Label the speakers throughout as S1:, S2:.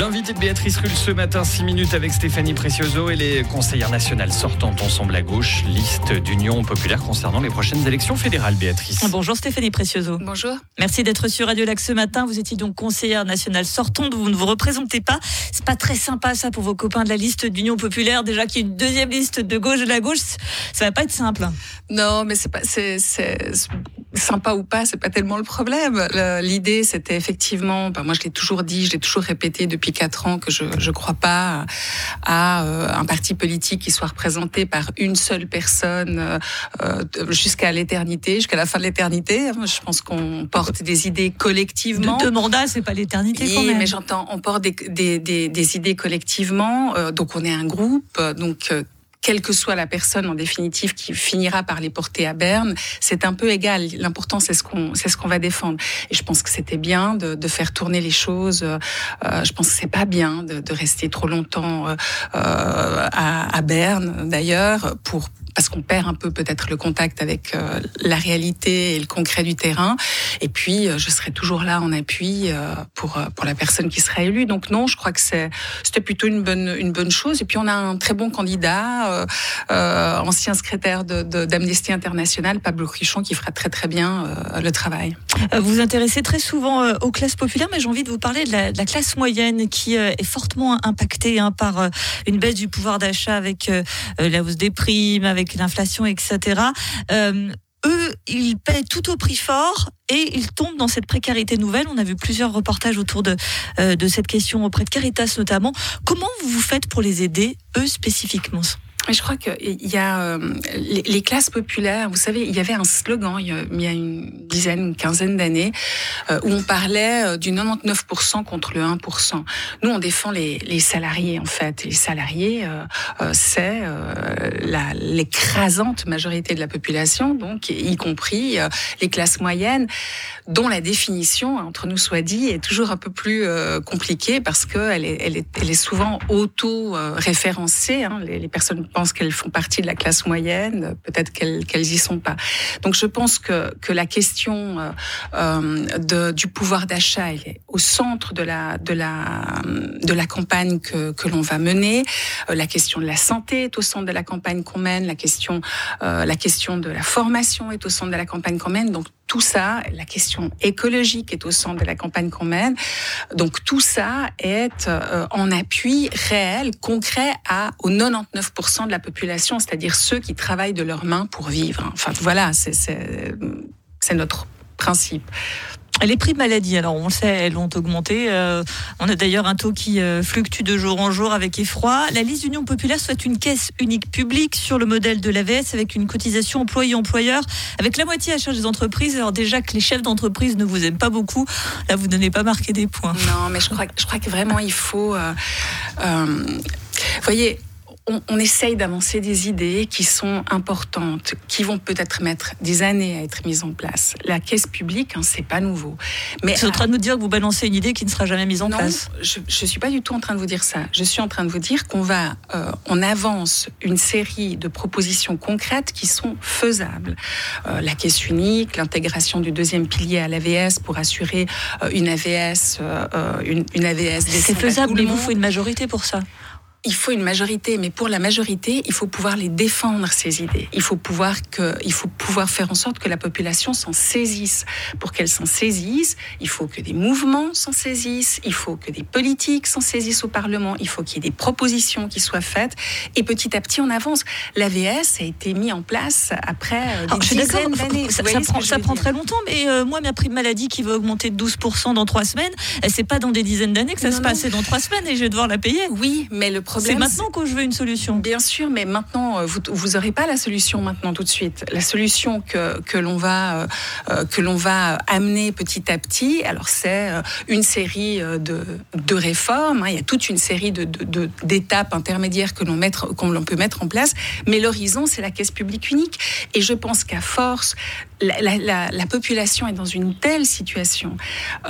S1: L'invité de Béatrice Rulle ce matin, 6 minutes avec Stéphanie Precioso et les conseillères nationales sortantes ensemble à gauche. Liste d'union populaire concernant les prochaines élections fédérales, Béatrice.
S2: Bonjour Stéphanie Precioso.
S3: Bonjour.
S2: Merci d'être sur Radio Lac ce matin. Vous étiez donc conseillère nationale sortante, vous ne vous représentez pas. C'est pas très sympa ça pour vos copains de la liste d'union populaire. Déjà qu'il y a une deuxième liste de gauche et de la gauche, ça va pas être simple.
S3: Non, mais c'est pas, c'est, sympa ou pas, c'est pas tellement le problème. L'idée, c'était effectivement, ben moi je l'ai toujours dit, je l'ai toujours répété depuis quatre ans que je ne crois pas à euh, un parti politique qui soit représenté par une seule personne euh, euh, jusqu'à l'éternité, jusqu'à la fin de l'éternité. Je pense qu'on porte des idées collectivement.
S2: De deux mandats, c'est pas l'éternité quand
S3: même. Mais j'entends, on porte des, des, des, des idées collectivement, donc on est un groupe, donc quelle que soit la personne en définitive qui finira par les porter à Berne, c'est un peu égal. L'important c'est ce qu'on c'est ce qu'on va défendre. Et je pense que c'était bien de, de, faire tourner les choses. Euh, je pense que c'est pas bien de, de, rester trop longtemps euh, à, à Berne d'ailleurs pour parce qu'on perd un peu peut-être le contact avec euh, la réalité et le concret du terrain. Et puis, euh, je serai toujours là en appui euh, pour pour la personne qui sera élue. Donc non, je crois que c'était plutôt une bonne une bonne chose. Et puis on a un très bon candidat, ancien secrétaire d'Amnesty de, International, Pablo Crichon, qui fera très très bien le travail.
S2: Vous vous intéressez très souvent aux classes populaires, mais j'ai envie de vous parler de la, de la classe moyenne qui est fortement impactée hein, par une baisse du pouvoir d'achat avec la hausse des primes, avec l'inflation, etc. Euh, eux, ils paient tout au prix fort et ils tombent dans cette précarité nouvelle. On a vu plusieurs reportages autour de, euh, de cette question auprès de Caritas notamment. Comment vous vous faites pour les aider, eux spécifiquement?
S3: Je crois qu'il y a euh, les, classes populaires. Vous savez, il y avait un slogan il y a, une dizaine, une quinzaine d'années euh, où on parlait euh, du 99% contre le 1%. Nous, on défend les, les salariés en fait. Les salariés, c'est l'écrasante majorité de la population, donc y compris les classes moyennes, dont la définition, entre nous soit dit, est toujours un peu plus compliquée parce qu'elle est, elle est, elle est souvent auto-référencée. Hein, les, les personnes pensent qu'elles font partie de la classe moyenne, peut-être qu'elles qu'elles y sont pas. Donc je pense que que la question euh, euh de, du pouvoir d'achat est au centre de la de la de la campagne que que l'on va mener. Euh, la question de la santé est au centre de la campagne qu'on mène. La question euh, la question de la formation est au centre de la campagne qu'on mène. Donc tout ça, la question écologique est au centre de la campagne qu'on mène. Donc tout ça est euh, en appui réel, concret à aux 99% de la population, c'est-à-dire ceux qui travaillent de leurs mains pour vivre. Enfin voilà, c'est notre principe.
S2: Les prix maladie, alors on le sait, elles ont augmenté. Euh, on a d'ailleurs un taux qui euh, fluctue de jour en jour avec effroi. La liste d'Union populaire souhaite une caisse unique publique sur le modèle de l'AVS avec une cotisation employé-employeur avec la moitié à charge des entreprises. Alors déjà que les chefs d'entreprise ne vous aiment pas beaucoup, là vous n'avez pas marqué des points.
S3: Non, mais je crois, je crois que vraiment il faut... Euh, voyez, on, on, essaye d'avancer des idées qui sont importantes, qui vont peut-être mettre des années à être mises en place. La caisse publique, hein, c'est pas nouveau.
S2: Mais c'est en train de nous dire que vous balancez une idée qui ne sera jamais mise en
S3: non,
S2: place.
S3: Je, je suis pas du tout en train de vous dire ça. Je suis en train de vous dire qu'on va, euh, on avance une série de propositions concrètes qui sont faisables. Euh, la caisse unique, l'intégration du deuxième pilier à l'AVS pour assurer euh, une AVS, euh, une, une AVS.
S2: C'est faisable, mais il vous faut une majorité pour ça
S3: il faut une majorité, mais pour la majorité, il faut pouvoir les défendre ces idées. Il faut pouvoir que, il faut pouvoir faire en sorte que la population s'en saisisse. Pour qu'elle s'en saisisse, il faut que des mouvements s'en saisissent, il faut que des politiques s'en saisissent au Parlement, il faut qu'il y ait des propositions qui soient faites, et petit à petit on avance. L'AVS a été mis en place après euh, des dizaines d'années.
S2: Ça, ça, prend, ça prend très longtemps, mais euh, moi ma prime maladie qui va augmenter de 12% dans trois semaines, c'est pas dans des dizaines d'années que ça non, se passe, c'est dans trois semaines et je vais devoir la payer.
S3: Oui, mais le
S2: c'est maintenant que je veux une solution.
S3: Bien sûr, mais maintenant, euh, vous vous n'aurez pas la solution maintenant tout de suite. La solution que, que l'on va euh, euh, que l'on va amener petit à petit, alors c'est une série de, de réformes. Hein. Il y a toute une série de, de, d'étapes intermédiaires que l'on l'on peut mettre en place. Mais l'horizon, c'est la caisse publique unique. Et je pense qu'à force la, population est dans une telle situation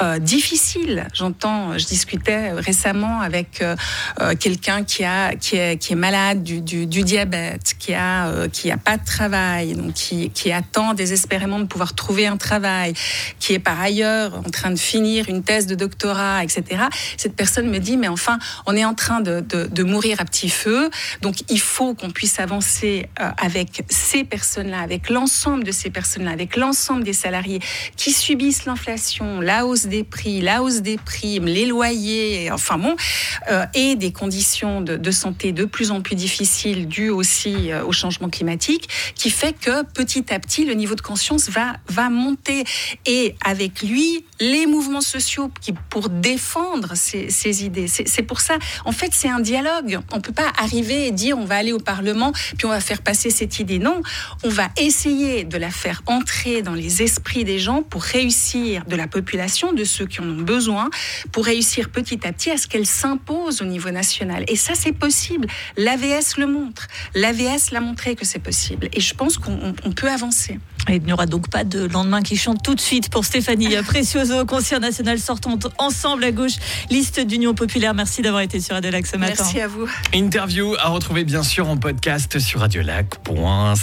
S3: euh, difficile. J'entends, je discutais récemment avec euh, euh, quelqu'un qui est, malade du, diabète, qui a pas de travail, donc qui, attend désespérément de pouvoir trouver un travail, qui est par ailleurs en train de finir une thèse de doctorat, etc. Cette personne me dit mais enfin on est en train de, de, mourir à petit feu, donc il faut qu'on puisse avancer avec ces personnes-là, avec l'ensemble de ces personnes-là, l'ensemble des salariés qui subissent l'inflation, la hausse des prix, la hausse des primes, les loyers, enfin bon, euh, et des conditions de, santé de plus en plus difficiles dues aussi euh, au changement climatique, qui fait que petit à petit le niveau de conscience va va monter et avec lui les mouvements sociaux qui pour défendre ces, idées. C'est pour ça, en fait, c'est un dialogue. On peut pas arriver et dire on va aller au Parlement puis on va faire passer cette idée. Non, on va essayer de la faire entrer dans les esprits des gens pour réussir, de la population, de ceux qui en ont besoin, pour réussir petit à petit à ce qu'elle s'impose au niveau national. Et ça, c'est possible. L'AVS le montre. L'AVS l'a montré que c'est possible. Et je pense qu'on peut avancer.
S2: il n'y aura donc pas de lendemain qui chante tout de suite pour Stéphanie Precioso, concert national sortante ensemble à gauche, liste d'Union populaire. Merci d'avoir été sur Radio Lac ce matin.
S3: Merci à vous.
S1: Interview à retrouver bien sûr en podcast sur radiolac.ca.